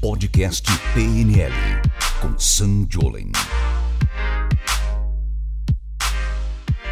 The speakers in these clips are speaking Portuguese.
Podcast PNL com Sam Jolen.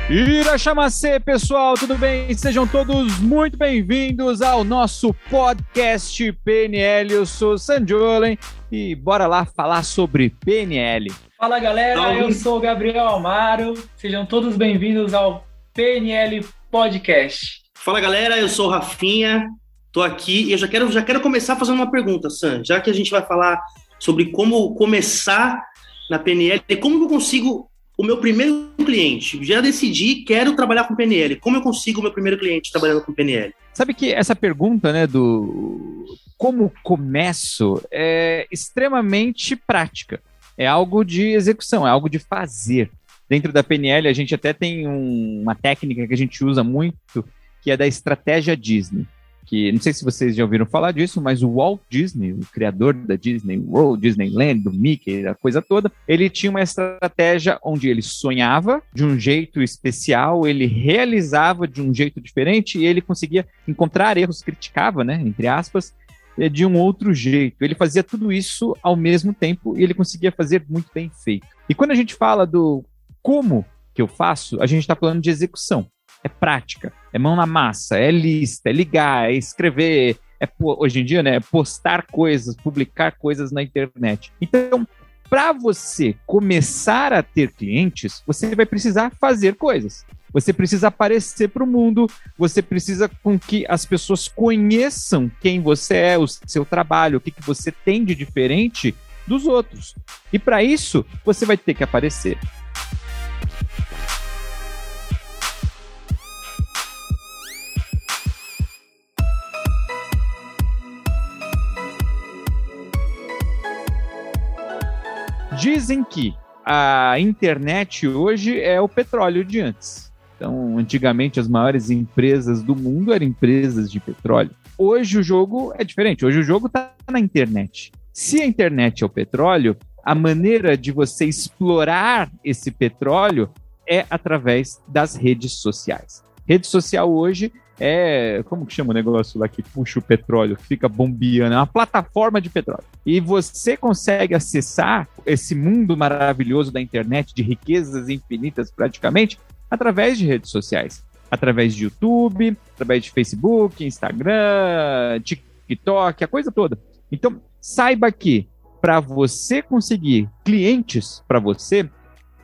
Irachamacê, pessoal, tudo bem? Sejam todos muito bem-vindos ao nosso podcast PNL. Eu sou Sam Jolen e bora lá falar sobre PNL. Fala galera, eu sou o Gabriel Amaro. Sejam todos bem-vindos ao PNL Podcast. Fala galera, eu sou o Rafinha. Tô aqui e eu já quero, já quero começar fazendo uma pergunta, Sam. Já que a gente vai falar sobre como começar na PNL, como eu consigo o meu primeiro cliente? Já decidi, quero trabalhar com PNL. Como eu consigo o meu primeiro cliente trabalhando com PNL? Sabe que essa pergunta, né, do como começo é extremamente prática. É algo de execução, é algo de fazer. Dentro da PNL, a gente até tem um, uma técnica que a gente usa muito, que é da estratégia Disney que não sei se vocês já ouviram falar disso, mas o Walt Disney, o criador da Disney World, Disneyland, do Mickey, a coisa toda, ele tinha uma estratégia onde ele sonhava de um jeito especial, ele realizava de um jeito diferente e ele conseguia encontrar erros, criticava, né, entre aspas, eh, de um outro jeito. Ele fazia tudo isso ao mesmo tempo e ele conseguia fazer muito bem feito. E quando a gente fala do como que eu faço, a gente está falando de execução é prática, é mão na massa, é lista, é ligar, é escrever, é hoje em dia, né, é postar coisas, publicar coisas na internet. Então, para você começar a ter clientes, você vai precisar fazer coisas. Você precisa aparecer para o mundo, você precisa com que as pessoas conheçam quem você é, o seu trabalho, o que, que você tem de diferente dos outros. E para isso, você vai ter que aparecer. Dizem que a internet hoje é o petróleo de antes. Então, antigamente, as maiores empresas do mundo eram empresas de petróleo. Hoje o jogo é diferente. Hoje o jogo está na internet. Se a internet é o petróleo, a maneira de você explorar esse petróleo é através das redes sociais. Rede social hoje é. Como que chama o negócio lá que puxa o petróleo, que fica bombeando? É uma plataforma de petróleo. E você consegue acessar esse mundo maravilhoso da internet, de riquezas infinitas praticamente, através de redes sociais. Através de YouTube, através de Facebook, Instagram, TikTok, a coisa toda. Então, saiba que para você conseguir clientes para você,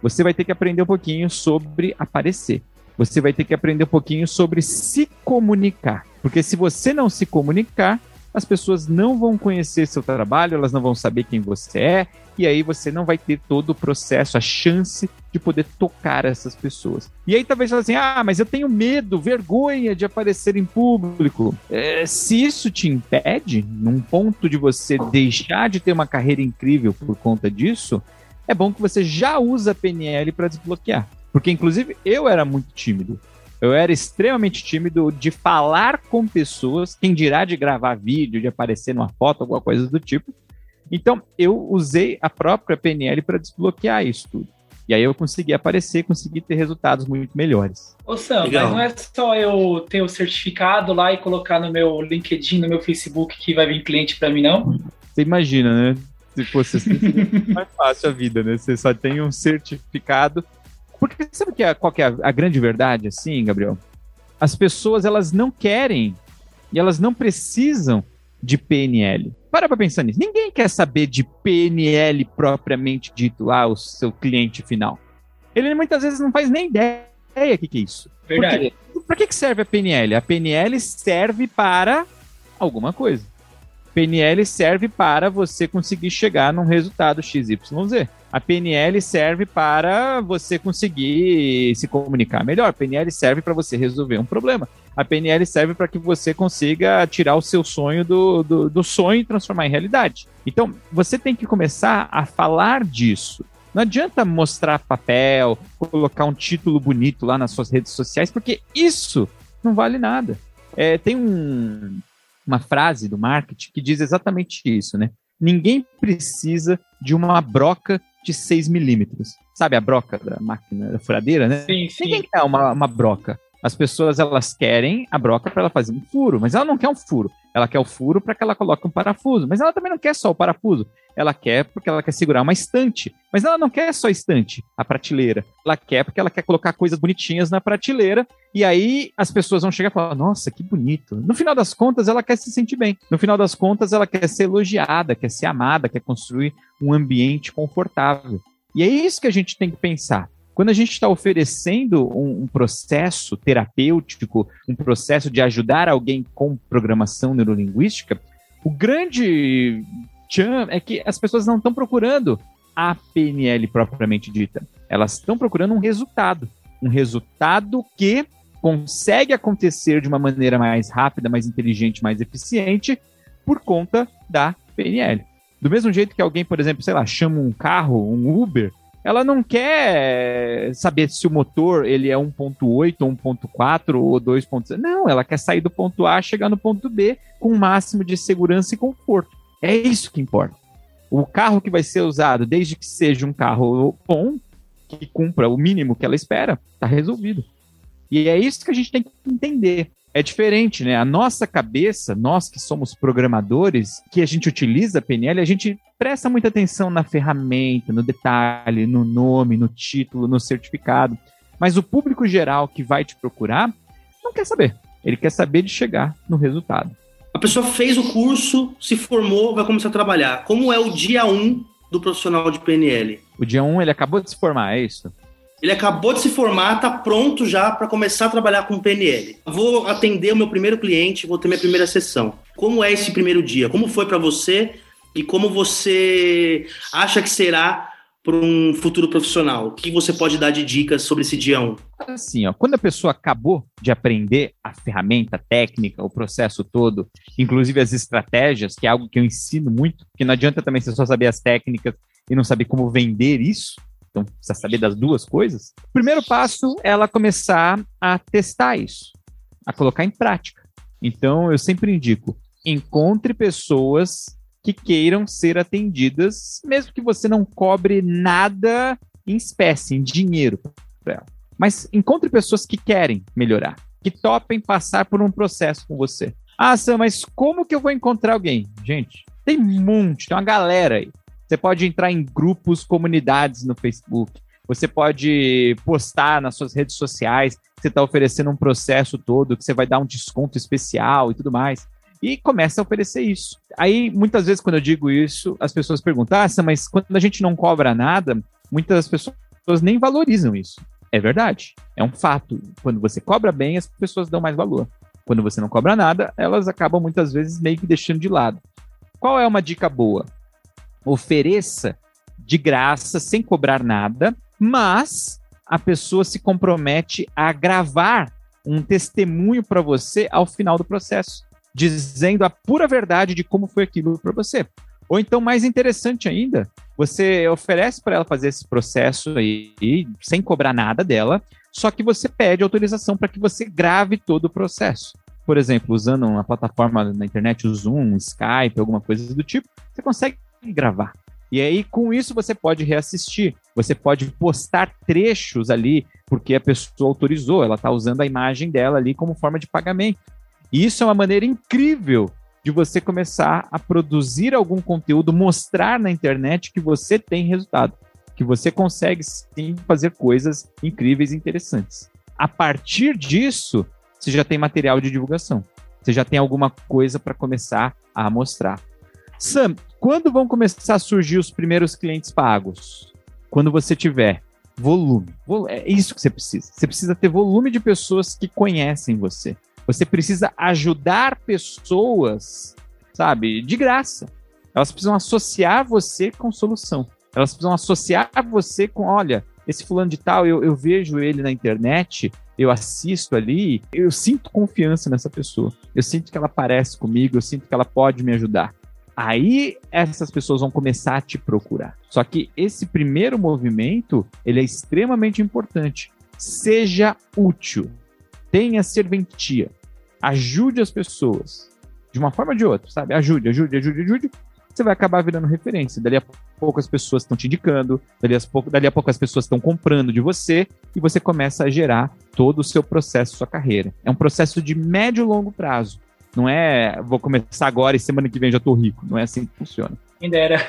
você vai ter que aprender um pouquinho sobre aparecer você vai ter que aprender um pouquinho sobre se comunicar. Porque se você não se comunicar, as pessoas não vão conhecer seu trabalho, elas não vão saber quem você é, e aí você não vai ter todo o processo, a chance de poder tocar essas pessoas. E aí talvez você assim, ah, mas eu tenho medo, vergonha de aparecer em público. É, se isso te impede, num ponto de você deixar de ter uma carreira incrível por conta disso, é bom que você já usa a PNL para desbloquear. Porque, inclusive, eu era muito tímido. Eu era extremamente tímido de falar com pessoas, quem dirá de gravar vídeo, de aparecer numa foto, alguma coisa do tipo. Então, eu usei a própria PNL para desbloquear isso tudo. E aí eu consegui aparecer, consegui ter resultados muito melhores. Ô Sam, Legal. mas não é só eu ter o certificado lá e colocar no meu LinkedIn, no meu Facebook que vai vir cliente para mim, não? Você imagina, né? Se fosse assim, mais fácil a vida, né? Você só tem um certificado porque sabe que é, qual que é a, a grande verdade, assim, Gabriel? As pessoas, elas não querem e elas não precisam de PNL. Para pra pensar nisso. Ninguém quer saber de PNL propriamente dito lá, o seu cliente final. Ele muitas vezes não faz nem ideia o que, que é isso. Verdade. Para que, que serve a PNL? A PNL serve para alguma coisa. PNL serve para você conseguir chegar num resultado XYZ. A PNL serve para você conseguir se comunicar melhor. A PNL serve para você resolver um problema. A PNL serve para que você consiga tirar o seu sonho do, do, do sonho e transformar em realidade. Então, você tem que começar a falar disso. Não adianta mostrar papel, colocar um título bonito lá nas suas redes sociais, porque isso não vale nada. É, tem um, uma frase do marketing que diz exatamente isso, né? Ninguém precisa de uma broca de 6 milímetros. Sabe a broca da máquina da furadeira, né? Sim, sim. Ninguém quer uma, uma broca. As pessoas elas querem a broca para ela fazer um furo, mas ela não quer um furo. Ela quer o furo para que ela coloque um parafuso, mas ela também não quer só o parafuso. Ela quer porque ela quer segurar uma estante, mas ela não quer só a estante, a prateleira. Ela quer porque ela quer colocar coisas bonitinhas na prateleira e aí as pessoas vão chegar e falar: "Nossa, que bonito". No final das contas, ela quer se sentir bem. No final das contas, ela quer ser elogiada, quer ser amada, quer construir um ambiente confortável. E é isso que a gente tem que pensar. Quando a gente está oferecendo um, um, processo terapêutico, um processo de ajudar alguém com programação neurolinguística, o grande tchan é que as pessoas não estão procurando a PNL propriamente dita. Elas estão procurando um resultado. Um resultado que consegue acontecer de uma maneira mais rápida, mais inteligente, mais eficiente por conta da PNL. Do mesmo jeito que alguém, por exemplo, sei lá, chama um carro, um Uber, ela não quer saber se o motor ele é 1.8 ou 1.4 ou 2.0. Não, ela quer sair do ponto A, chegar no ponto B com o máximo de segurança e conforto. É isso que importa. O carro que vai ser usado, desde que seja um carro bom, que cumpra o mínimo que ela espera, está resolvido. E é isso que a gente tem que entender é diferente, né? A nossa cabeça, nós que somos programadores, que a gente utiliza a PNL, a gente presta muita atenção na ferramenta, no detalhe, no nome, no título, no certificado. Mas o público geral que vai te procurar não quer saber. Ele quer saber de chegar no resultado. A pessoa fez o curso, se formou, vai começar a trabalhar. Como é o dia 1 um do profissional de PNL? O dia 1 um, ele acabou de se formar, é isso? Ele acabou de se formar, está pronto já para começar a trabalhar com PNL. Vou atender o meu primeiro cliente, vou ter minha primeira sessão. Como é esse primeiro dia? Como foi para você e como você acha que será para um futuro profissional? O que você pode dar de dicas sobre esse dia 1? Assim, ó, quando a pessoa acabou de aprender a ferramenta, a técnica, o processo todo, inclusive as estratégias, que é algo que eu ensino muito, porque não adianta também você só saber as técnicas e não saber como vender isso. Então, precisa saber das duas coisas. O primeiro passo é ela começar a testar isso, a colocar em prática. Então, eu sempre indico: encontre pessoas que queiram ser atendidas, mesmo que você não cobre nada em espécie, em dinheiro para ela. Mas encontre pessoas que querem melhorar, que topem passar por um processo com você. Ah, Sam, mas como que eu vou encontrar alguém? Gente, tem um monte, tem uma galera aí. Você pode entrar em grupos, comunidades no Facebook. Você pode postar nas suas redes sociais que você está oferecendo um processo todo, que você vai dar um desconto especial e tudo mais. E começa a oferecer isso. Aí, muitas vezes, quando eu digo isso, as pessoas perguntam: ah, mas quando a gente não cobra nada, muitas pessoas nem valorizam isso. É verdade. É um fato. Quando você cobra bem, as pessoas dão mais valor. Quando você não cobra nada, elas acabam muitas vezes meio que deixando de lado. Qual é uma dica boa? Ofereça de graça, sem cobrar nada, mas a pessoa se compromete a gravar um testemunho para você ao final do processo, dizendo a pura verdade de como foi aquilo para você. Ou então, mais interessante ainda, você oferece para ela fazer esse processo aí, sem cobrar nada dela, só que você pede autorização para que você grave todo o processo. Por exemplo, usando uma plataforma na internet, o Zoom, Skype, alguma coisa do tipo, você consegue gravar. E aí, com isso, você pode reassistir. Você pode postar trechos ali, porque a pessoa autorizou, ela está usando a imagem dela ali como forma de pagamento. E isso é uma maneira incrível de você começar a produzir algum conteúdo, mostrar na internet que você tem resultado, que você consegue sim fazer coisas incríveis e interessantes. A partir disso, você já tem material de divulgação. Você já tem alguma coisa para começar a mostrar. Sam, quando vão começar a surgir os primeiros clientes pagos? Quando você tiver volume. É isso que você precisa. Você precisa ter volume de pessoas que conhecem você. Você precisa ajudar pessoas, sabe, de graça. Elas precisam associar você com solução. Elas precisam associar você com, olha, esse fulano de tal, eu, eu vejo ele na internet, eu assisto ali, eu sinto confiança nessa pessoa. Eu sinto que ela parece comigo, eu sinto que ela pode me ajudar. Aí essas pessoas vão começar a te procurar. Só que esse primeiro movimento, ele é extremamente importante. Seja útil. Tenha serventia. Ajude as pessoas. De uma forma ou de outra, sabe? Ajude, ajude, ajude, ajude. você vai acabar virando referência. Dali a pouco as pessoas estão te indicando, dali a, pouco, dali a pouco as pessoas estão comprando de você e você começa a gerar todo o seu processo, sua carreira. É um processo de médio e longo prazo. Não é vou começar agora e semana que vem já estou rico. Não é assim que funciona. Quem dera.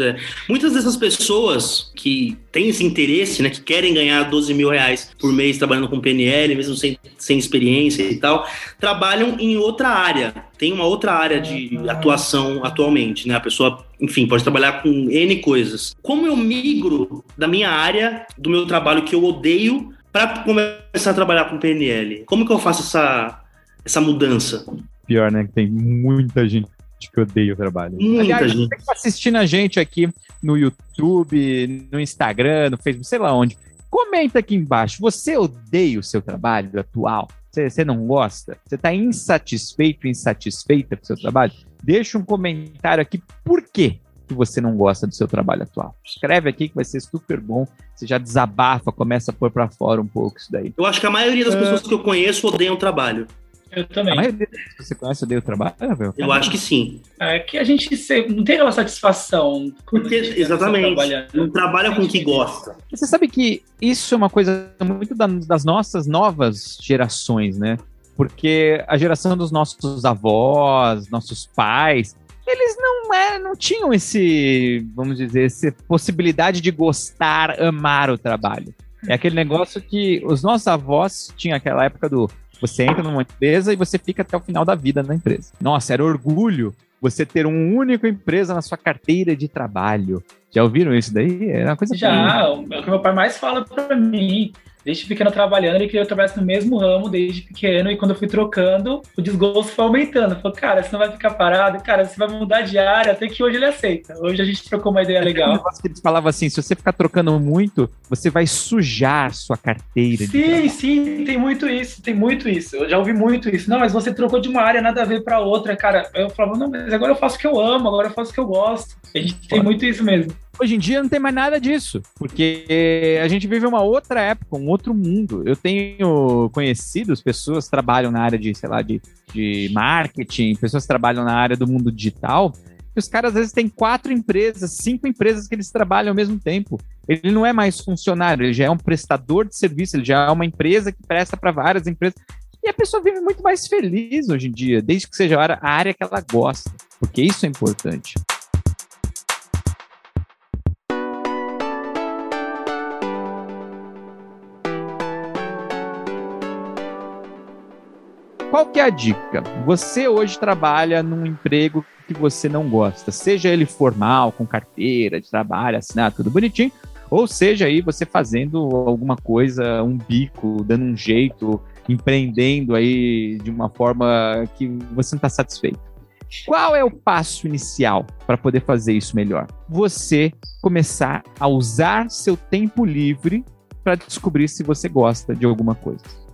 É. Muitas dessas pessoas que têm esse interesse, né, que querem ganhar 12 mil reais por mês trabalhando com PNL, mesmo sem, sem experiência e tal, trabalham em outra área. Tem uma outra área de atuação atualmente, né? A pessoa, enfim, pode trabalhar com N coisas. Como eu migro da minha área, do meu trabalho que eu odeio, para começar a trabalhar com PNL? Como que eu faço essa, essa mudança? Pior, né? Que tem muita gente que odeia o trabalho. Muita Aliás, gente. você que tá assistindo a gente aqui no YouTube, no Instagram, no Facebook, sei lá onde, comenta aqui embaixo. Você odeia o seu trabalho atual? Você, você não gosta? Você está insatisfeito, insatisfeita com o seu trabalho? Deixa um comentário aqui. Por quê? que você não gosta do seu trabalho atual. Escreve aqui que vai ser super bom. Você já desabafa, começa a pôr para fora um pouco isso daí. Eu acho que a maioria das pessoas que eu conheço odeiam o trabalho. Eu A também. maioria que você conhece odeia o trabalho, Rafael? Eu acho que sim. É que a gente se- não tem aquela satisfação. Porque, a tá exatamente, trabalhando. não trabalha com o que gosta. Você sabe que isso é uma coisa muito da- das nossas novas gerações, né? Porque a geração dos nossos avós, nossos pais, eles não, é, não tinham esse, vamos dizer, essa possibilidade de gostar, amar o trabalho. É aquele negócio que os nossos avós tinham aquela época do você entra numa empresa e você fica até o final da vida na empresa. Nossa, era orgulho você ter um único empresa na sua carteira de trabalho. Já ouviram isso daí? Era uma coisa Já, é o que meu pai mais fala pra mim. Desde pequeno trabalhando, ele queria que eu trabalhasse no mesmo ramo desde pequeno, e quando eu fui trocando, o desgosto foi aumentando. Falou, cara, você não vai ficar parado, cara, você vai mudar de área, até que hoje ele aceita. Hoje a gente trocou uma ideia Aquele legal. negócio que eles falavam assim: se você ficar trocando muito, você vai sujar sua carteira. Sim, sim, tem muito isso, tem muito isso. Eu já ouvi muito isso. Não, mas você trocou de uma área, nada a ver pra outra, cara. Eu falava, não, mas agora eu faço o que eu amo, agora eu faço o que eu gosto. A gente tem muito isso mesmo. Hoje em dia não tem mais nada disso, porque a gente vive uma outra época, um outro mundo. Eu tenho conhecidos, pessoas trabalham na área de, sei lá, de, de marketing, pessoas trabalham na área do mundo digital. E os caras às vezes têm quatro empresas, cinco empresas que eles trabalham ao mesmo tempo. Ele não é mais funcionário, ele já é um prestador de serviço, ele já é uma empresa que presta para várias empresas. E a pessoa vive muito mais feliz hoje em dia, desde que seja a área que ela gosta, porque isso é importante. Qual que é a dica? Você hoje trabalha num emprego que você não gosta, seja ele formal, com carteira de trabalho, assinado, tudo bonitinho, ou seja aí você fazendo alguma coisa, um bico, dando um jeito, empreendendo aí de uma forma que você não está satisfeito. Qual é o passo inicial para poder fazer isso melhor? Você começar a usar seu tempo livre para descobrir se você gosta de alguma coisa.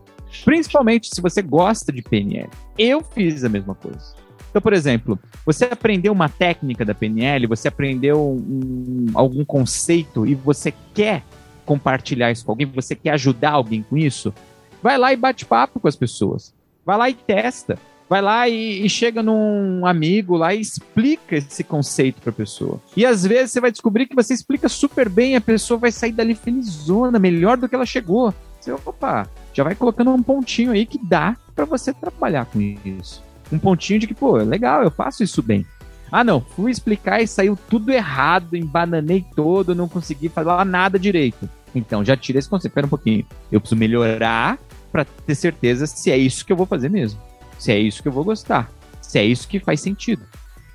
Principalmente se você gosta de PNL. Eu fiz a mesma coisa. Então, por exemplo, você aprendeu uma técnica da PNL, você aprendeu um- algum conceito e você quer compartilhar isso com alguém, você quer ajudar alguém com isso, vai lá e bate papo com as pessoas. Vai lá e testa. Vai lá e, e chega num amigo lá e explica esse conceito para a pessoa. E às vezes você vai descobrir que você explica super bem a pessoa vai sair dali felizona, melhor do que ela chegou. Você, opa, já vai colocando um pontinho aí que dá para você trabalhar com isso. Um pontinho de que, pô, legal, eu faço isso bem. Ah, não, fui explicar e saiu tudo errado, embananei todo, não consegui falar nada direito. Então, já tira esse conceito. Pera um pouquinho. Eu preciso melhorar para ter certeza se é isso que eu vou fazer mesmo. Se é isso que eu vou gostar. Se é isso que faz sentido.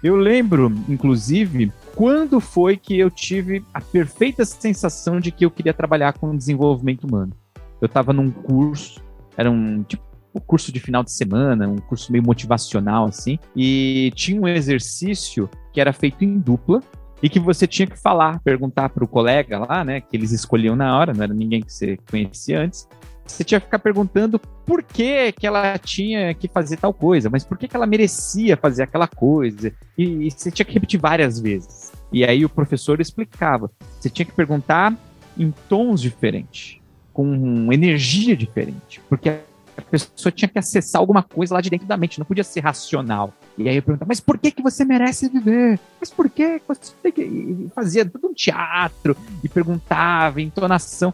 Eu lembro, inclusive, quando foi que eu tive a perfeita sensação de que eu queria trabalhar com desenvolvimento humano. Eu estava num curso, era um tipo um curso de final de semana, um curso meio motivacional assim, e tinha um exercício que era feito em dupla e que você tinha que falar, perguntar para o colega lá, né, que eles escolhiam na hora, não era ninguém que você conhecia antes. Você tinha que ficar perguntando por que, que ela tinha que fazer tal coisa, mas por que, que ela merecia fazer aquela coisa. E, e você tinha que repetir várias vezes. E aí o professor explicava. Você tinha que perguntar em tons diferentes, com energia diferente, porque a pessoa tinha que acessar alguma coisa lá de dentro da mente, não podia ser racional. E aí eu perguntava, mas por que, que você merece viver? Mas por que você tem que. Fazia todo um teatro e perguntava, entonação.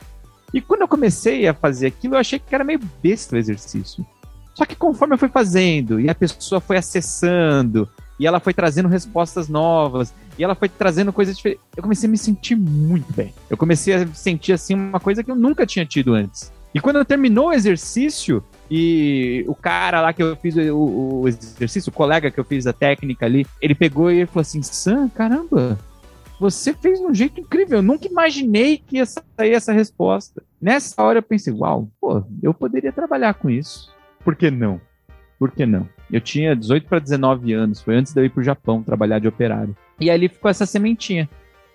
E quando eu comecei a fazer aquilo, eu achei que era meio besta o exercício. Só que conforme eu fui fazendo e a pessoa foi acessando e ela foi trazendo respostas novas e ela foi trazendo coisas diferentes, eu comecei a me sentir muito bem. Eu comecei a sentir assim uma coisa que eu nunca tinha tido antes. E quando terminou o exercício e o cara lá que eu fiz o, o exercício, o colega que eu fiz a técnica ali, ele pegou e falou assim: Sam, caramba, você fez de um jeito incrível. Eu nunca imaginei que ia sair essa resposta. Nessa hora eu pensei, uau, pô, eu poderia trabalhar com isso. Por que não? Por que não? Eu tinha 18 para 19 anos, foi antes de eu ir para o Japão trabalhar de operário. E ali ficou essa sementinha.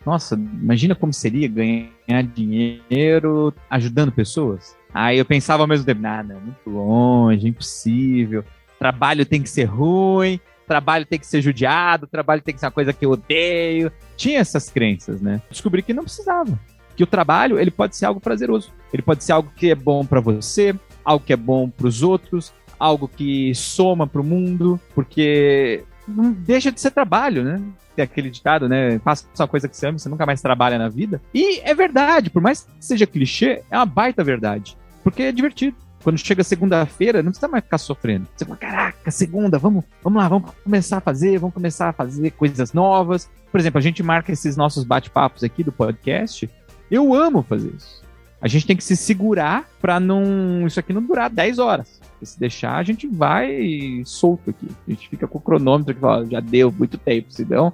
Nossa, imagina como seria ganhar dinheiro ajudando pessoas. Aí eu pensava ao mesmo tempo, nada, muito longe, impossível. Trabalho tem que ser ruim, trabalho tem que ser judiado, trabalho tem que ser uma coisa que eu odeio. Tinha essas crenças, né? Descobri que não precisava. Que o trabalho, ele pode ser algo prazeroso. Ele pode ser algo que é bom para você, algo que é bom para os outros, algo que soma para o mundo, porque não deixa de ser trabalho, né? Tem aquele ditado, né? Faça uma coisa que você ama, você nunca mais trabalha na vida. E é verdade, por mais que seja clichê, é uma baita verdade. Porque é divertido. Quando chega segunda-feira, não precisa mais ficar sofrendo. Você fala, caraca, segunda, vamos, vamos lá, vamos começar a fazer, vamos começar a fazer coisas novas. Por exemplo, a gente marca esses nossos bate-papos aqui do podcast. Eu amo fazer isso. A gente tem que se segurar para não isso aqui não durar 10 horas. Porque se deixar, a gente vai solto aqui. A gente fica com o cronômetro que fala, já deu muito tempo, senão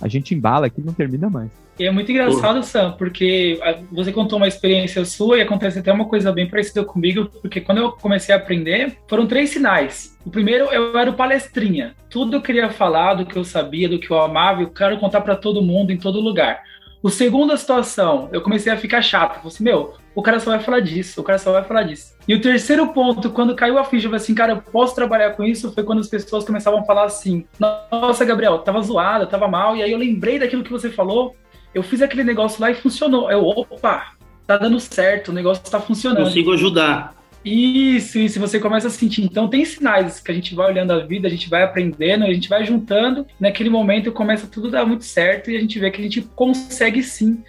a gente embala aqui e não termina mais. E é muito engraçado, Sam, porque você contou uma experiência sua e acontece até uma coisa bem parecida comigo, porque quando eu comecei a aprender, foram três sinais. O primeiro, eu era o palestrinha. Tudo eu queria falar, do que eu sabia, do que eu amava, eu quero contar para todo mundo, em todo lugar. O segundo, a situação, eu comecei a ficar chato. Falei assim, meu, o cara só vai falar disso, o cara só vai falar disso. E o terceiro ponto, quando caiu a ficha, eu falei assim, cara, eu posso trabalhar com isso, foi quando as pessoas começavam a falar assim, nossa, Gabriel, tava zoada, tava mal, e aí eu lembrei daquilo que você falou, eu fiz aquele negócio lá e funcionou. Eu, opa, tá dando certo, o negócio tá funcionando. Consigo ajudar. Isso, isso, você começa a sentir. Então, tem sinais que a gente vai olhando a vida, a gente vai aprendendo, a gente vai juntando. Naquele momento começa tudo a dar muito certo e a gente vê que a gente consegue sim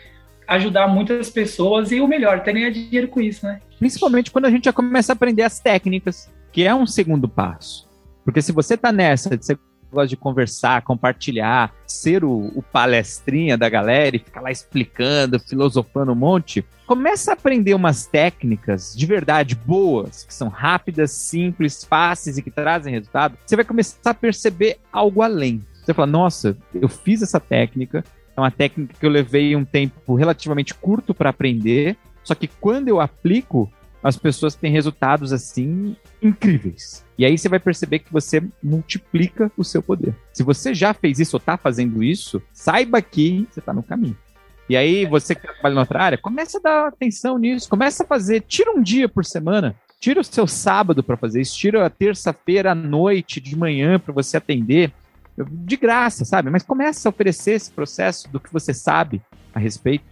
ajudar muitas pessoas e o melhor, até ganhar dinheiro com isso, né? Principalmente quando a gente já começa a aprender as técnicas, que é um segundo passo. Porque se você tá nessa de ser gosta de conversar, compartilhar, ser o, o, palestrinha da galera e ficar lá explicando, filosofando um monte, começa a aprender umas técnicas de verdade boas, que são rápidas, simples, fáceis e que trazem resultado. Você vai começar a perceber algo além. Você fala, nossa, eu fiz essa técnica, é uma técnica que eu levei um tempo relativamente curto para aprender, só que quando eu aplico, as pessoas têm resultados assim incríveis. E aí você vai perceber que você multiplica o seu poder. Se você já fez isso ou está fazendo isso, saiba que você está no caminho. E aí você que trabalha em outra área, começa a dar atenção nisso, começa a fazer, tira um dia por semana, tira o seu sábado para fazer isso, tira a terça-feira à noite, de manhã para você atender, de graça, sabe? Mas começa a oferecer esse processo do que você sabe a respeito.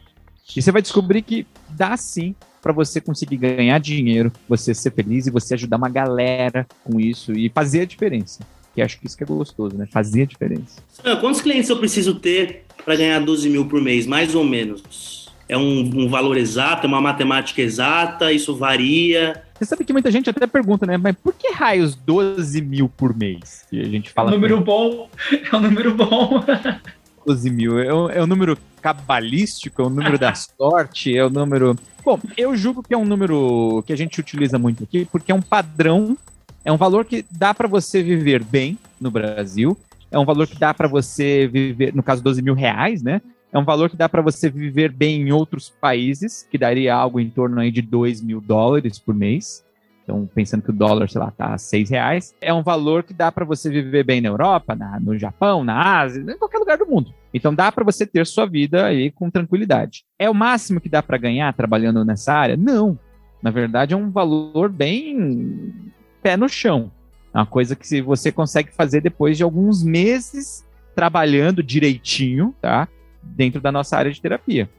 E você vai descobrir que dá sim para você conseguir ganhar dinheiro, você ser feliz e você ajudar uma galera com isso e fazer a diferença. Que acho que isso que é gostoso, né? Fazer a diferença. Quantos clientes eu preciso ter para ganhar 12 mil por mês, mais ou menos? É um, um, valor exato, é uma matemática exata, isso varia. Você sabe que muita gente até pergunta, né? Mas por que raios 12 mil por mês? E a gente fala. É um número bom, é um número bom. 12 mil. É um, é um número cabalístico, é um número da sorte, é o um número. Bom, eu julgo que é um número que a gente utiliza muito aqui, porque é um padrão, é um valor que dá para você viver bem no Brasil, é um valor que dá para você viver, no caso, 12 mil reais, né? É um valor que dá para você viver bem em outros países, que daria algo em torno aí de 2 mil dólares por mês. Então, pensando que o dólar, sei lá, tá a seis reais, é um valor que dá para você viver bem na Europa, na, no Japão, na Ásia, em qualquer lugar do mundo. Então, dá para você ter sua vida aí com tranquilidade. É o máximo que dá para ganhar trabalhando nessa área? Não. Na verdade, é um valor bem pé no chão. É uma coisa que você consegue fazer depois de alguns meses trabalhando direitinho, tá? Dentro da nossa área de terapia.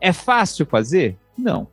É fácil fazer? Não.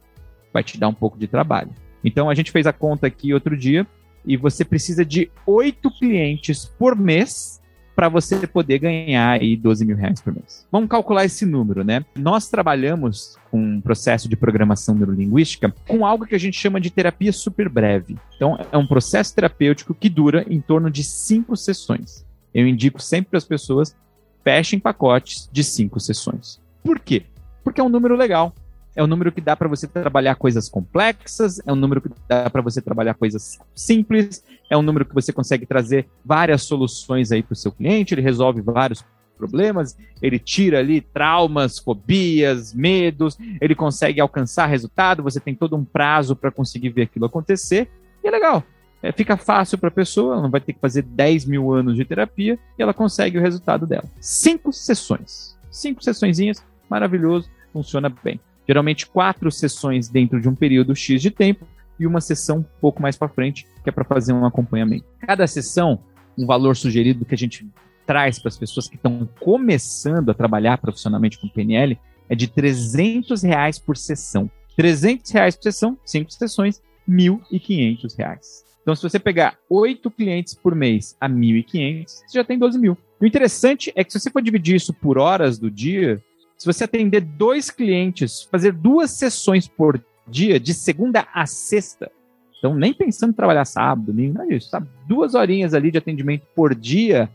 Vai te dar um pouco de trabalho. Então a gente fez a conta aqui outro dia e você precisa de oito clientes por mês para você poder ganhar aí 12 mil reais por mês. Vamos calcular esse número, né? Nós trabalhamos com um processo de programação neurolinguística com algo que a gente chama de terapia super breve. Então, é um processo terapêutico que dura em torno de cinco sessões. Eu indico sempre para as pessoas fechem pacotes de cinco sessões. Por quê? Porque é um número legal é um número que dá para você trabalhar coisas complexas, é um número que dá para você trabalhar coisas simples, é um número que você consegue trazer várias soluções aí para o seu cliente, ele resolve vários problemas, ele tira ali traumas, fobias, medos, ele consegue alcançar resultado, você tem todo um prazo para conseguir ver aquilo acontecer, e é legal. É, fica fácil para a pessoa, ela não vai ter que fazer 10 mil anos de terapia e ela consegue o resultado dela. Cinco sessões. Cinco sessõezinhas, maravilhoso, funciona bem. Geralmente quatro sessões dentro de um período X de tempo e uma sessão um pouco mais para frente, que é para fazer um acompanhamento. Cada sessão, um valor sugerido que a gente traz para as pessoas que estão começando a trabalhar profissionalmente com PNL é de 300 reais por sessão. 300 reais por sessão, cinco sessões, 1.500 reais. Então, se você pegar oito clientes por mês a 1.500, você já tem 12 mil. O interessante é que se você for dividir isso por horas do dia, se você atender dois clientes, fazer duas sessões por dia, de segunda a sexta, então nem pensando em trabalhar sábado, domingo, nada disso, sabe? Duas horinhas ali de atendimento por dia,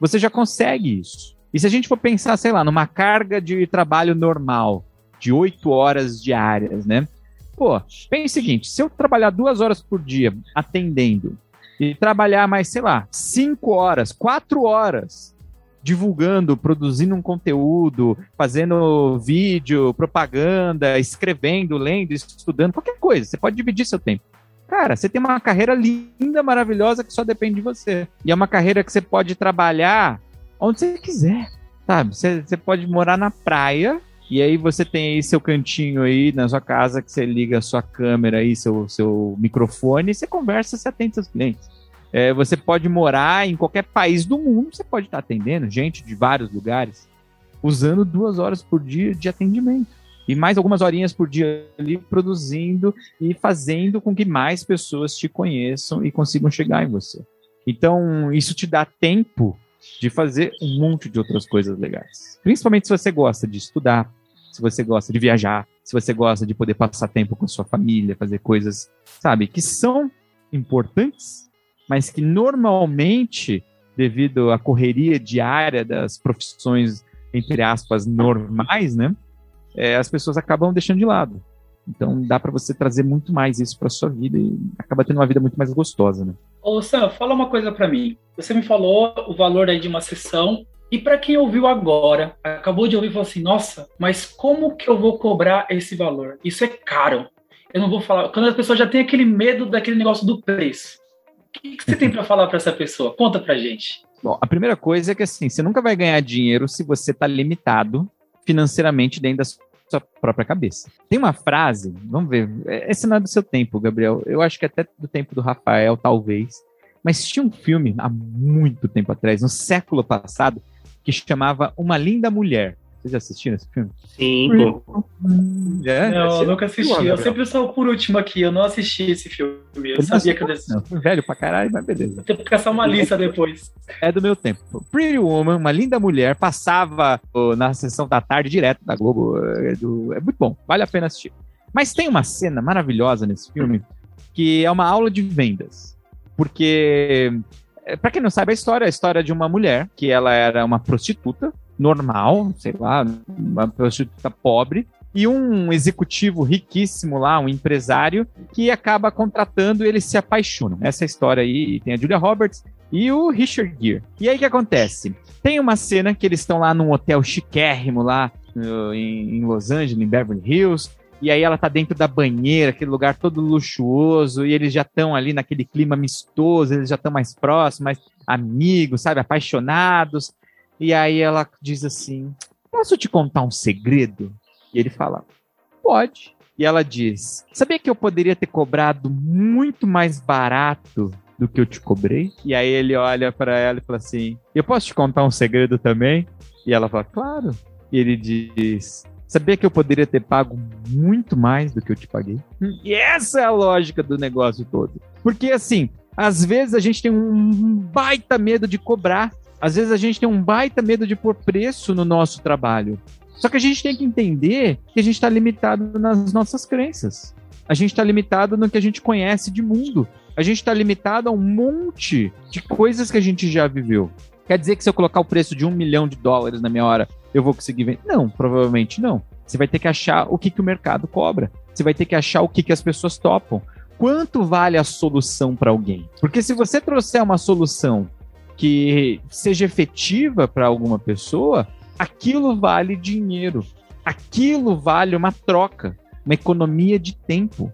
você já consegue isso. E se a gente for pensar, sei lá, numa carga de trabalho normal, de oito horas diárias, né? Pô, pense o seguinte: se eu trabalhar duas horas por dia atendendo e trabalhar mais, sei lá, cinco horas, quatro horas divulgando, produzindo um conteúdo, fazendo vídeo, propaganda, escrevendo, lendo, estudando, qualquer coisa. Você pode dividir seu tempo. Cara, você tem uma carreira linda, maravilhosa que só depende de você. E é uma carreira que você pode trabalhar onde você quiser, sabe? Você, você pode morar na praia e aí você tem aí seu cantinho aí na sua casa que você liga a sua câmera aí, seu, seu microfone e você conversa, você atende seus clientes. É, você pode morar em qualquer país do mundo, você pode estar atendendo gente de vários lugares, usando duas horas por dia de atendimento. E mais algumas horinhas por dia ali produzindo e fazendo com que mais pessoas te conheçam e consigam chegar em você. Então, isso te dá tempo de fazer um monte de outras coisas legais. Principalmente se você gosta de estudar, se você gosta de viajar, se você gosta de poder passar tempo com a sua família, fazer coisas, sabe, que são importantes, mas que normalmente, devido à correria diária das profissões, entre aspas, normais, né? É, as pessoas acabam deixando de lado. Então dá para você trazer muito mais isso para sua vida e acaba tendo uma vida muito mais gostosa, né? Ô Sam, fala uma coisa para mim. Você me falou o valor aí de uma sessão e para quem ouviu agora, acabou de ouvir e falou assim: "Nossa, mas como que eu vou cobrar esse valor? Isso é caro". Eu não vou falar. Quando a pessoa já tem aquele medo daquele negócio do preço. O que, que você tem para falar para essa pessoa? Conta pra gente. Bom, a primeira coisa é que assim, você nunca vai ganhar dinheiro se você está limitado financeiramente dentro da sua própria cabeça. Tem uma frase, vamos ver, é, esse não é do seu tempo, Gabriel. Eu acho que até do tempo do Rafael, talvez. Mas tinha um filme há muito tempo atrás, no século passado, que chamava Uma Linda Mulher. Vocês já assistiram esse filme? Sim, pô. É? Não, eu nunca assisti. eu sempre sou por último aqui. Eu não assisti esse filme. Eu, eu sabia que eu assisti. Não, velho pra caralho, mas beleza. Vou ter que caçar uma lista depois. É do meu tempo. Pretty Woman, uma linda mulher, passava na sessão da tarde direto da Globo. É, do, é muito bom. Vale a pena assistir. Mas tem uma cena maravilhosa nesse filme que é uma aula de vendas. Porque é, para quem não sabe a história, é a história de uma mulher que ela era uma prostituta normal, sei lá, uma prostituta pobre, e um executivo riquíssimo lá, um empresário, que acaba contratando e eles se apaixonam. Essa é história aí, tem a Julia Roberts e o Richard Gere. E aí o que acontece? Tem uma cena que eles estão lá num hotel chiquérrimo lá em, em Los Angeles, em Beverly Hills, e aí ela tá dentro da banheira, aquele lugar todo luxuoso, e eles já estão ali naquele clima amistoso, eles já estão mais próximos, mais amigos, sabe, apaixonados. E aí ela diz assim: Posso te contar um segredo? E ele fala: Pode. E ela diz: Sabia que eu poderia ter cobrado muito mais barato do que eu te cobrei? E aí ele olha para ela e fala assim: Eu posso te contar um segredo também? E ela fala: Claro. E ele diz: Sabia que eu poderia ter pago muito mais do que eu te paguei? E essa é a lógica do negócio todo. Porque assim, Às vezes a gente tem um baita medo de cobrar. Às vezes a gente tem um baita medo de pôr preço no nosso trabalho. Só que a gente tem que entender que a gente está limitado nas nossas crenças. A gente está limitado no que a gente conhece de mundo. A gente está limitado a um monte de coisas que a gente já viveu. Quer dizer que se eu colocar o preço de um milhão de dólares na minha hora, eu vou conseguir vender? Não, provavelmente não. Você vai ter que achar o que, que o mercado cobra. Você vai ter que achar o que, que as pessoas topam quanto vale a solução para alguém. Porque se você trouxer uma solução que seja efetiva para alguma pessoa, aquilo vale dinheiro. Aquilo vale uma troca, uma economia de tempo.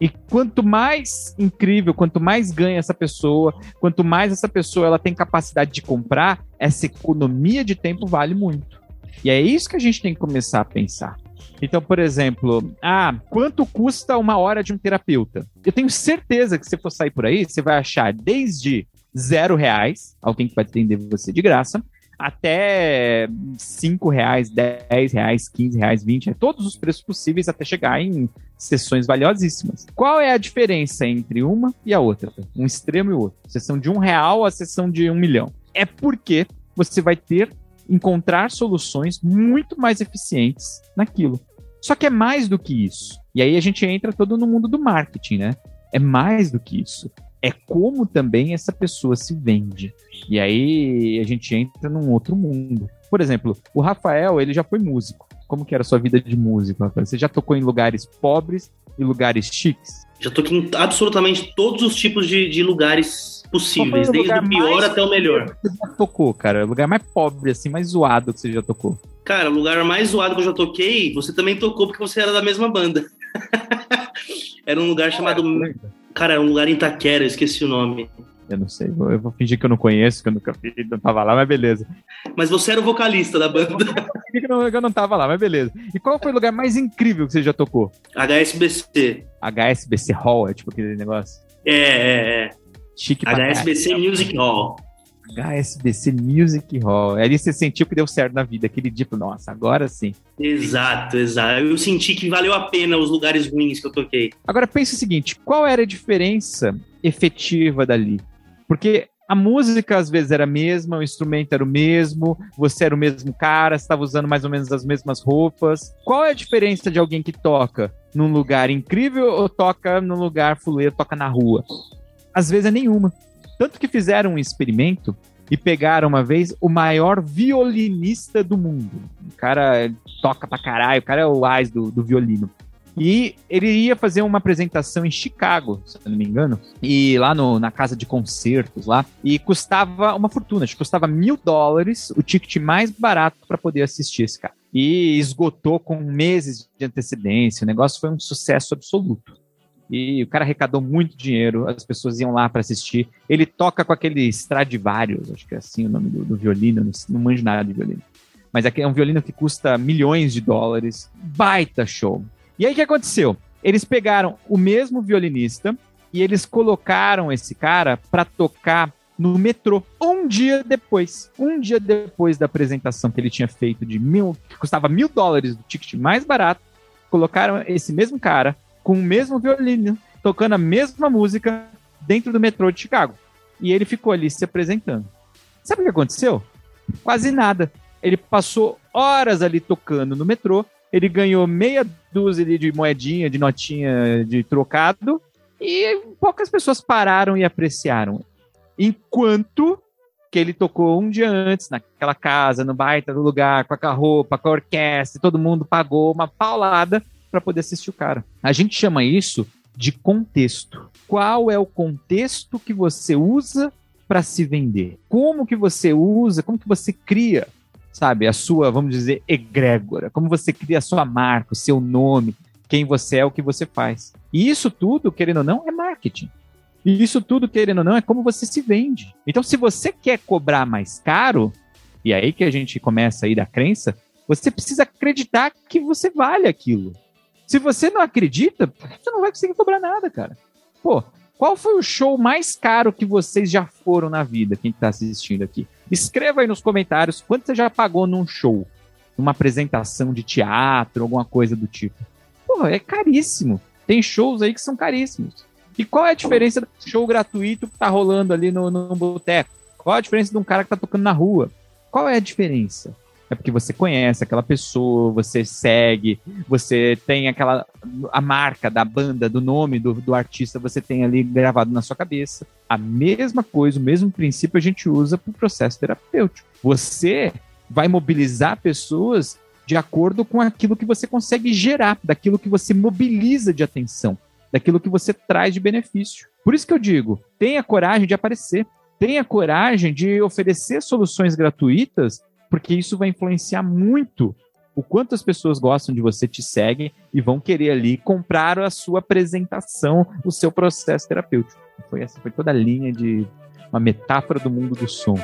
E quanto mais incrível, quanto mais ganha essa pessoa, quanto mais essa pessoa ela tem capacidade de comprar, essa economia de tempo vale muito. E é isso que a gente tem que começar a pensar. Então, por exemplo, ah, quanto custa uma hora de um terapeuta? Eu tenho certeza que se for sair por aí, você vai achar desde zero reais, alguém que vai atender você de graça, até cinco reais, dez reais, quinze reais, vinte, todos os preços possíveis até chegar em sessões valiosíssimas. Qual é a diferença entre uma e a outra? Um extremo e o outro. Sessão de um real a sessão de um milhão. É porque você vai ter encontrar soluções muito mais eficientes naquilo. Só que é mais do que isso. E aí a gente entra todo no mundo do marketing, né? É mais do que isso. É como também essa pessoa se vende. E aí a gente entra num outro mundo. Por exemplo, o Rafael, ele já foi músico. Como que era a sua vida de músico, Rafael? Você já tocou em lugares pobres e lugares chiques? Já toquei em absolutamente todos os tipos de, de lugares possíveis, desde o pior até o melhor. Que você já tocou, cara? O lugar mais pobre, assim, mais zoado que você já tocou. Cara, o lugar mais zoado que eu já toquei, você também tocou porque você era da mesma banda. era um lugar chamado. Cara, era um lugar em Itaquera, eu esqueci o nome. Eu não sei, eu vou fingir que eu não conheço, que eu nunca vi, não tava lá, mas beleza. Mas você era o vocalista da banda. Eu fingir que eu não, eu não tava lá, mas beleza. E qual foi o lugar mais incrível que você já tocou? HSBC. HSBC Hall, é tipo aquele negócio? É, é, é. Chique pra HSBC. Music Hall. HSBC Music Hall. Ali você sentiu que deu certo na vida, aquele tipo, nossa, agora sim. Exato, exato. Eu senti que valeu a pena os lugares ruins que eu toquei. Agora pensa o seguinte, qual era a diferença efetiva dali? Porque a música às vezes era a mesma, o instrumento era o mesmo, você era o mesmo cara, estava usando mais ou menos as mesmas roupas. Qual é a diferença de alguém que toca num lugar incrível ou toca num lugar fuleiro, toca na rua? às vezes é nenhuma. Tanto que fizeram um experimento e pegaram uma vez o maior violinista do mundo. O cara toca pra caralho, o cara é o ás do, do violino. E ele ia fazer uma apresentação em Chicago, se eu não me engano, e lá no, na casa de concertos lá, e custava uma fortuna, acho que custava mil dólares, o ticket mais barato para poder assistir esse cara. E esgotou com meses de antecedência, o negócio foi um sucesso absoluto. E o cara arrecadou muito dinheiro, as pessoas iam lá para assistir. Ele toca com aquele Stradivarius, acho que é assim o nome do, do violino, não, não manjo nada de violino. Mas é um violino que custa milhões de dólares. Baita show. E aí o que aconteceu? Eles pegaram o mesmo violinista e eles colocaram esse cara para tocar no metrô um dia depois. Um dia depois da apresentação que ele tinha feito de mil, que custava mil dólares do ticket mais barato, colocaram esse mesmo cara com o mesmo violino, tocando a mesma música dentro do metrô de Chicago. E ele ficou ali se apresentando. Sabe o que aconteceu? Quase nada. Ele passou horas ali tocando no metrô, ele ganhou meia dúzia de moedinha, de notinha de trocado, e poucas pessoas pararam e apreciaram. Enquanto que ele tocou um dia antes, naquela casa, no baita do lugar, com a roupa, com a orquestra, todo mundo pagou uma paulada para poder assistir o cara. A gente chama isso de contexto. Qual é o contexto que você usa para se vender? Como que você usa, como que você cria, sabe, a sua, vamos dizer, egrégora? Como você cria a sua marca, o seu nome, quem você é, o que você faz? E isso tudo, querendo ou não, é marketing. E isso tudo, querendo ou não, é como você se vende. Então, se você quer cobrar mais caro, e é aí que a gente começa aí da crença, você precisa acreditar que você vale aquilo. Se você não acredita, você não vai conseguir cobrar nada, cara. Pô, qual foi o show mais caro que vocês já foram na vida, quem está assistindo aqui? Escreva aí nos comentários quanto você já pagou num show, numa apresentação de teatro, alguma coisa do tipo. Pô, é caríssimo. Tem shows aí que são caríssimos. E qual é a diferença do show gratuito que tá rolando ali no, no boteco? Qual a diferença de um cara que tá tocando na rua? Qual é a diferença? É porque você conhece aquela pessoa, você segue, você tem aquela a marca da banda, do nome do, do artista, você tem ali gravado na sua cabeça. A mesma coisa, o mesmo princípio a gente usa para o processo terapêutico. Você vai mobilizar pessoas de acordo com aquilo que você consegue gerar, daquilo que você mobiliza de atenção, daquilo que você traz de benefício. Por isso que eu digo, tenha coragem de aparecer, tenha coragem de oferecer soluções gratuitas porque isso vai influenciar muito o quanto as pessoas gostam de você, te seguem e vão querer ali comprar a sua apresentação, o seu processo terapêutico. Foi essa foi toda a linha de uma metáfora do mundo do som.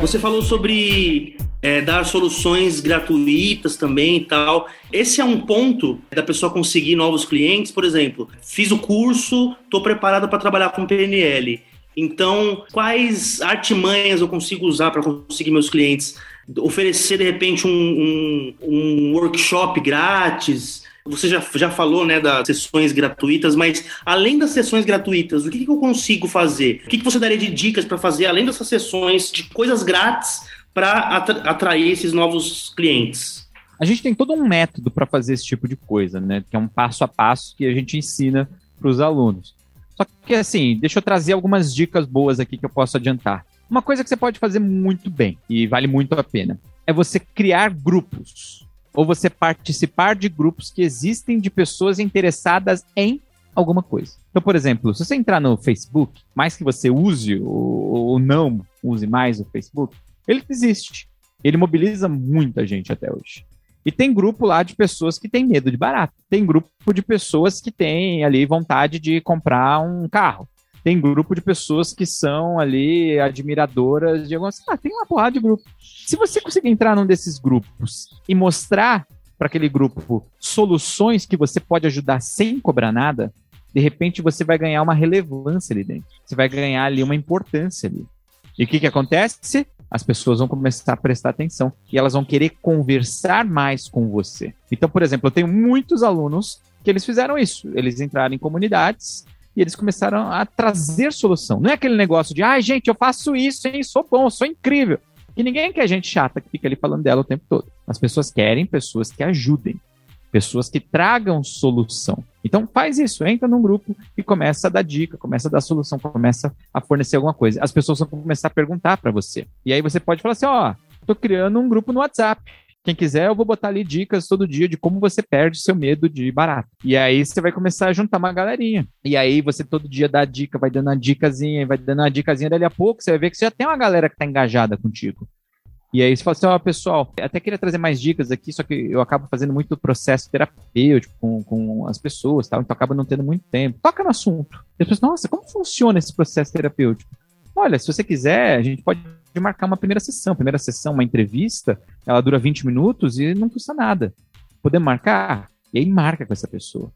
Você falou sobre é, dar soluções gratuitas também e tal. Esse é um ponto da pessoa conseguir novos clientes. Por exemplo, fiz o curso, estou preparado para trabalhar com PNL. Então, quais artimanhas eu consigo usar para conseguir meus clientes? Oferecer, de repente, um, um, um workshop grátis, você já, já falou né, das sessões gratuitas, mas além das sessões gratuitas, o que, que eu consigo fazer? O que, que você daria de dicas para fazer, além dessas sessões, de coisas grátis para atrair esses novos clientes? A gente tem todo um método para fazer esse tipo de coisa, né? Que é um passo a passo que a gente ensina para os alunos. Só que assim, deixa eu trazer algumas dicas boas aqui que eu posso adiantar. Uma coisa que você pode fazer muito bem e vale muito a pena é você criar grupos ou você participar de grupos que existem de pessoas interessadas em alguma coisa. Então, por exemplo, se você entrar no Facebook, mais que você use ou, não use mais o Facebook, ele existe. Ele mobiliza muita gente até hoje. E tem grupo lá de pessoas que têm medo de barato. Tem grupo de pessoas que têm ali vontade de comprar um carro tem grupo de pessoas que são ali admiradoras de algumas. Ah, tem uma porrada de grupo. Se você conseguir entrar num desses grupos e mostrar para aquele grupo soluções que você pode ajudar sem cobrar nada, de repente você vai ganhar uma relevância ali dentro. Você vai ganhar ali uma importância ali. E o que, que acontece? As pessoas vão começar a prestar atenção e elas vão querer conversar mais com você. Então, por exemplo, eu tenho muitos alunos que eles fizeram isso. Eles entraram em comunidades e eles começaram a trazer solução. Não é aquele negócio de, ai, ah, gente, eu faço isso, hein, sou bom, sou incrível. Que ninguém quer gente chata que fica ali falando dela o tempo todo. As pessoas querem pessoas que ajudem, pessoas que tragam solução. Então faz isso, entra num grupo e começa a dar dica, começa a dar solução, começa a fornecer alguma coisa. As pessoas vão começar a perguntar para você. E aí você pode falar assim, ó, oh, tô criando um grupo no WhatsApp. Quem quiser, eu vou botar ali dicas todo dia de como você perde seu medo de barato. E aí você vai começar a juntar uma galerinha. E aí você todo dia dá dica, vai dando uma dicasinha, vai dando uma dicasinha, dali a pouco você vai ver que você já tem uma galera que tá engajada contigo. E aí você fala assim, ó, oh, pessoal, até queria trazer mais dicas aqui, só que eu acabo fazendo muito processo terapêutico com, com as pessoas, tal, então acaba não tendo muito tempo. Toca no assunto. E as pessoas, nossa, como funciona esse processo terapêutico? Olha, se você quiser, a gente pode marcar uma primeira sessão. Primeira sessão, uma entrevista, ela dura 20 minutos e não custa nada. Podemos marcar? E aí marca com essa pessoa.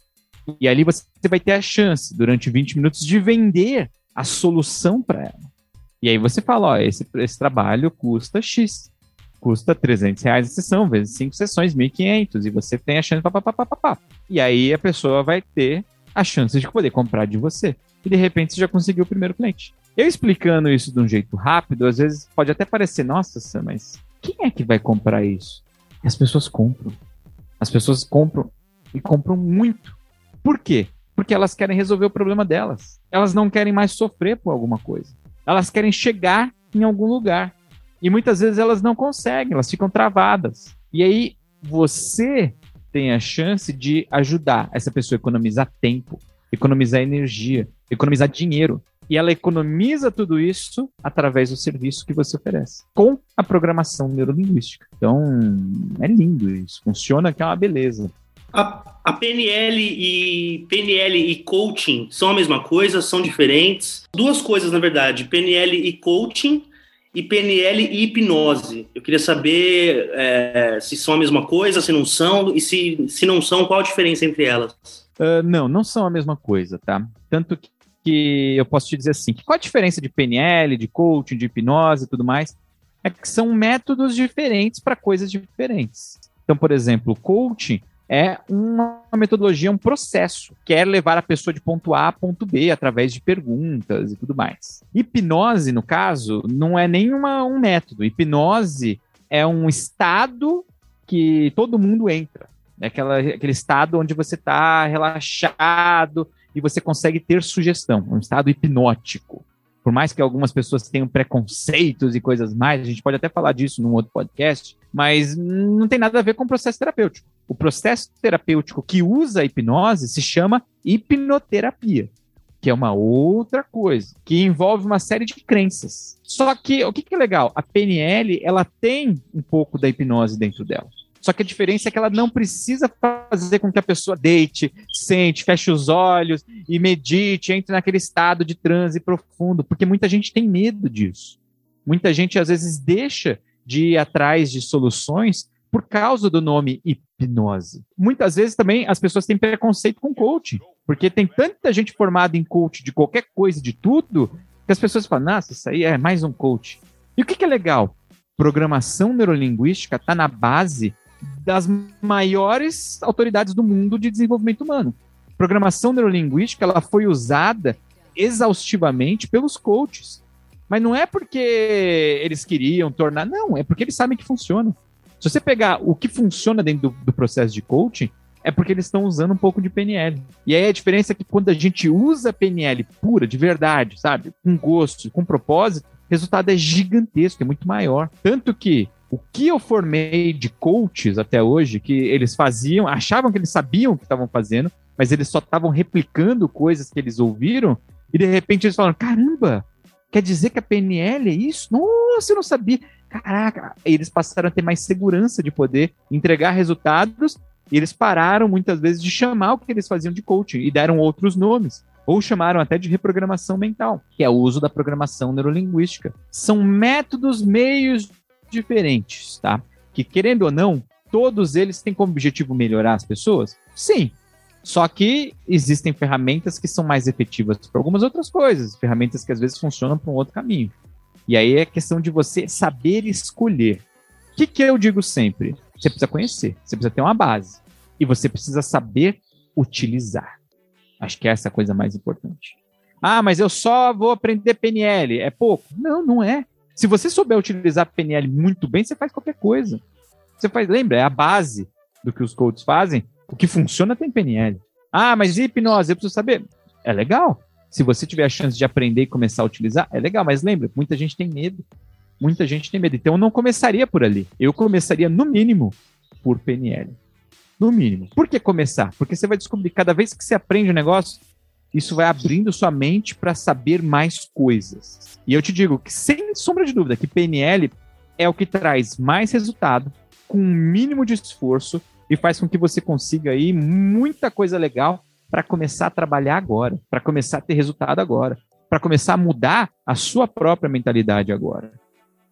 E ali você vai ter a chance, durante 20 minutos, de vender a solução para ela. E aí você fala, ó, esse, esse trabalho custa X. Custa 300 reais a sessão, vezes 5 sessões, 1.500. E você tem a chance, papapá. E aí a pessoa vai ter a chance de poder comprar de você. E de repente você já conseguiu o primeiro cliente. Eu explicando isso de um jeito rápido, às vezes pode até parecer, nossa, mas quem é que vai comprar isso? E as pessoas compram. As pessoas compram e compram muito. Por quê? Porque elas querem resolver o problema delas. Elas não querem mais sofrer por alguma coisa. Elas querem chegar em algum lugar. E muitas vezes elas não conseguem, elas ficam travadas. E aí você tem a chance de ajudar essa pessoa a economizar tempo, economizar energia, economizar dinheiro e ela economiza tudo isso através do serviço que você oferece, com a programação neurolinguística. Então, é lindo isso, funciona que é uma beleza. A, a, PNL e PNL e coaching são a mesma coisa, são diferentes. Duas coisas, na verdade, PNL e coaching e PNL e hipnose. Eu queria saber é, se são a mesma coisa, se não são, e se, se não são, qual a diferença entre elas? Uh, não, não são a mesma coisa, tá? Tanto que eu posso te dizer assim, qual a diferença de PNL, de coaching, de hipnose e tudo mais? é que são métodos diferentes para coisas diferentes. Então, por exemplo, coaching é uma metodologia, um processo, quer levar a pessoa de ponto A a ponto B através de perguntas e tudo mais. Hipnose, no caso, não é nem uma, um método. Hipnose é um estado que todo mundo entra. É aquela, aquele estado onde você está relaxado e você consegue ter sugestão, um estado hipnótico. Por mais que algumas pessoas tenham preconceitos e coisas mais, a gente pode até falar disso num outro podcast, mas não tem nada a ver com o processo terapêutico. O processo terapêutico que usa a hipnose se chama hipnoterapia, que é uma outra coisa, que envolve uma série de crenças. Só que o que, que é legal? A PNL ela tem um pouco da hipnose dentro dela. Só que a diferença é que ela não precisa fazer com que a pessoa deite, sente, feche os olhos e medite, entre naquele estado de transe profundo, porque muita gente tem medo disso. Muita gente às vezes deixa de ir atrás de soluções por causa do nome hipnose. Muitas vezes também as pessoas têm preconceito com coaching, porque tem tanta gente formada em coach de qualquer coisa, de tudo, que as pessoas falam, nossa, isso aí é mais um coach. E o que, que é legal? Programação neurolinguística está na base das maiores autoridades do mundo de desenvolvimento humano. Programação neurolinguística ela foi usada exaustivamente pelos coaches. Mas não é porque eles queriam tornar, não, é porque eles sabem que funciona. Se você pegar o que funciona dentro do, do processo de coaching, é porque eles estão usando um pouco de PNL. E aí a diferença é que quando a gente usa PNL pura, de verdade, sabe, com gosto, com propósito, o resultado é gigantesco, é muito maior. Tanto que o que eu formei de coaches até hoje, que eles faziam, achavam que eles sabiam o que estavam fazendo, mas eles só estavam replicando coisas que eles ouviram, e de repente eles falaram: caramba, quer dizer que a PNL é isso? Nossa, eu não sabia. Caraca, e eles passaram a ter mais segurança de poder entregar resultados, e eles pararam muitas vezes de chamar o que eles faziam de coaching e deram outros nomes ou chamaram até de reprogramação mental, que é o uso da programação neurolinguística. São métodos, meios diferentes, tá? Que querendo ou não, todos eles têm como objetivo melhorar as pessoas? Sim. Só que existem ferramentas que são mais efetivas para algumas outras coisas, ferramentas que às vezes funcionam para um outro caminho. E aí é questão de você saber escolher. O que, que eu digo sempre? Você precisa conhecer, você precisa ter uma base. E você precisa saber utilizar. Acho que essa é a coisa mais importante. Ah, mas eu só vou aprender PNL. É pouco? Não, não é. Se você souber utilizar PNL muito bem, você faz qualquer coisa. Você faz, lembra, é a base do que os coaches fazem. O que funciona tem PNL. Ah, mas e hipnose? Eu preciso saber. É legal. Se você tiver a chance de aprender e começar a utilizar, é legal. Mas lembra, muita gente tem medo. Muita gente tem medo. Então eu não começaria por ali. Eu começaria, no mínimo, por PNL. No mínimo. Por que começar? Porque você vai descobrir, cada vez que você aprende um negócio, isso vai abrindo sua mente para saber mais coisas. E eu te digo que, sem sombra de dúvida, que PNL é o que traz mais resultado, com um mínimo de esforço, e faz com que você consiga aí muita coisa legal para começar a trabalhar agora, para começar a ter resultado agora, para começar a mudar a sua própria mentalidade agora.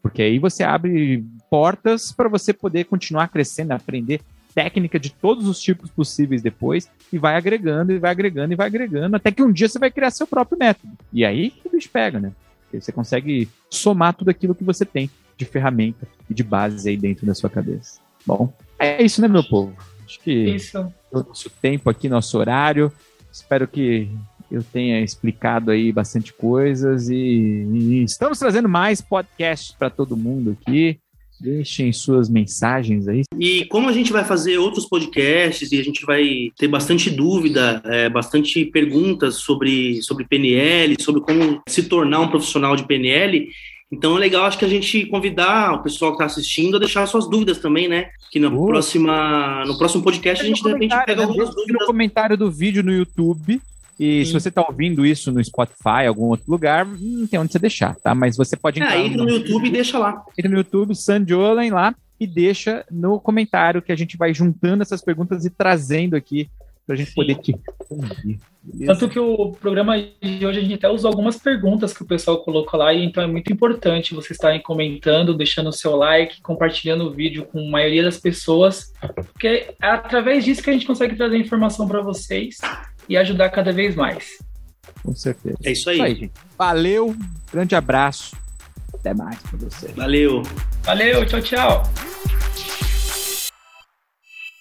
Porque aí você abre portas para você poder continuar crescendo, aprender técnica de todos os tipos possíveis depois e vai agregando e vai agregando e vai agregando até que um dia você vai criar seu próprio método. E aí que o bicho pega, né? Porque você consegue somar tudo aquilo que você tem de ferramenta e de base aí dentro da sua cabeça. Bom, é isso, né, meu povo? Acho que isso. o nosso tempo aqui, nosso horário. Espero que eu tenha explicado aí bastante coisas e, e estamos trazendo mais podcasts para todo mundo aqui. Deixem suas mensagens aí. E como a gente vai fazer outros podcasts e a gente vai ter bastante dúvida, é, bastante perguntas sobre, sobre PNL, sobre como se tornar um profissional de PNL, então é legal, acho que a gente convidar o pessoal que está assistindo a deixar suas dúvidas também, né? Que no, uh. próxima, no próximo podcast a gente de repente pega né? algumas dúvidas. no comentário do vídeo no YouTube e Sim. se você está ouvindo isso no Spotify, algum outro lugar, não tem onde você deixar, tá? Mas você pode é, entrar. É, entra no, YouTube e deixa lá. Entra no YouTube, Sandiolen lá, e deixa no comentário que a gente vai juntando essas perguntas e trazendo aqui para a gente Sim. poder te responder. Tanto que o programa de hoje a gente até usou algumas perguntas que o pessoal colocou lá, e então é muito importante vocês estarem comentando, deixando o seu like, compartilhando o vídeo com a maioria das pessoas, porque é através disso que a gente consegue trazer informação para vocês e ajudar cada vez mais. Com certeza. É isso aí. Isso aí Valeu, grande abraço. Até mais pra você. Valeu. Valeu, tchau, tchau.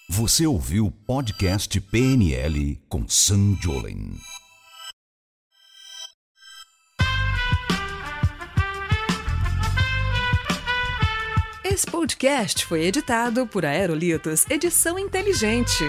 Você ouviu o podcast PNL com Sam Jolin. Esse podcast foi editado por Aerolitos Edição Inteligente.